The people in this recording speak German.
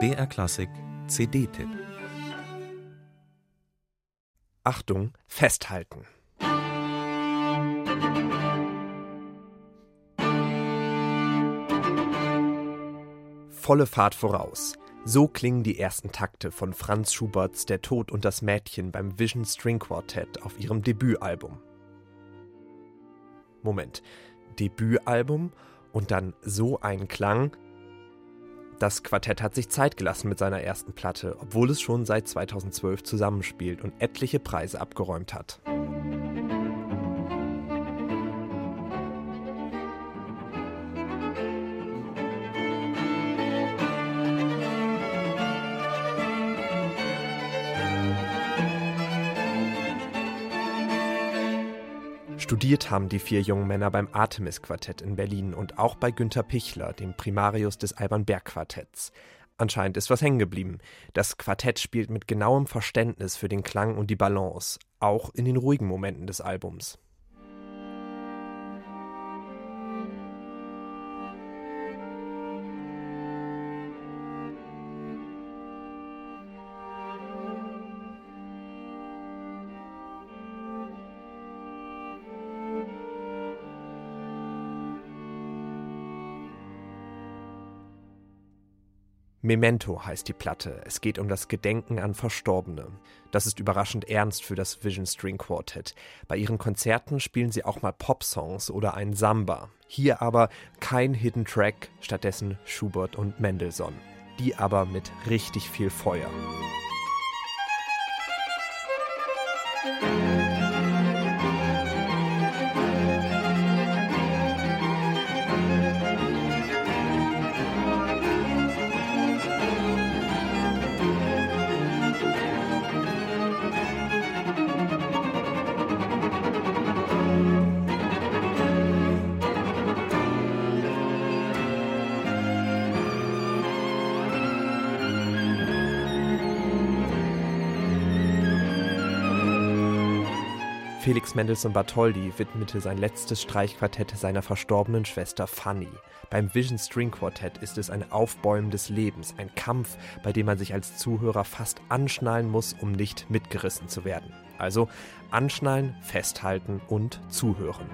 BR Klassik CD-Tipp Achtung, festhalten. Volle Fahrt voraus. So klingen die ersten Takte von Franz Schuberts Der Tod und das Mädchen beim Vision String Quartet auf ihrem Debütalbum. Moment, Debütalbum und dann so ein Klang? Das Quartett hat sich Zeit gelassen mit seiner ersten Platte, obwohl es schon seit 2012 zusammenspielt und etliche Preise abgeräumt hat. Studiert haben die vier jungen Männer beim Artemis-Quartett in Berlin und auch bei Günter Pichler, dem Primarius des Alban Berg-Quartetts. Anscheinend ist was hängen geblieben. Das Quartett spielt mit genauem Verständnis für den Klang und die Balance, auch in den ruhigen Momenten des Albums. Memento heißt die Platte. Es geht um das Gedenken an Verstorbene. Das ist überraschend ernst für das Vision String Quartet. Bei ihren Konzerten spielen sie auch mal Popsongs oder ein Samba. Hier aber kein Hidden Track, stattdessen Schubert und Mendelssohn. Die aber mit richtig viel Feuer. Felix Mendelssohn Bartholdy widmete sein letztes Streichquartett seiner verstorbenen Schwester Fanny. Beim Vision String Quartett ist es ein Aufbäumen des Lebens, ein Kampf, bei dem man sich als Zuhörer fast anschnallen muss, um nicht mitgerissen zu werden. Also anschnallen, festhalten und zuhören.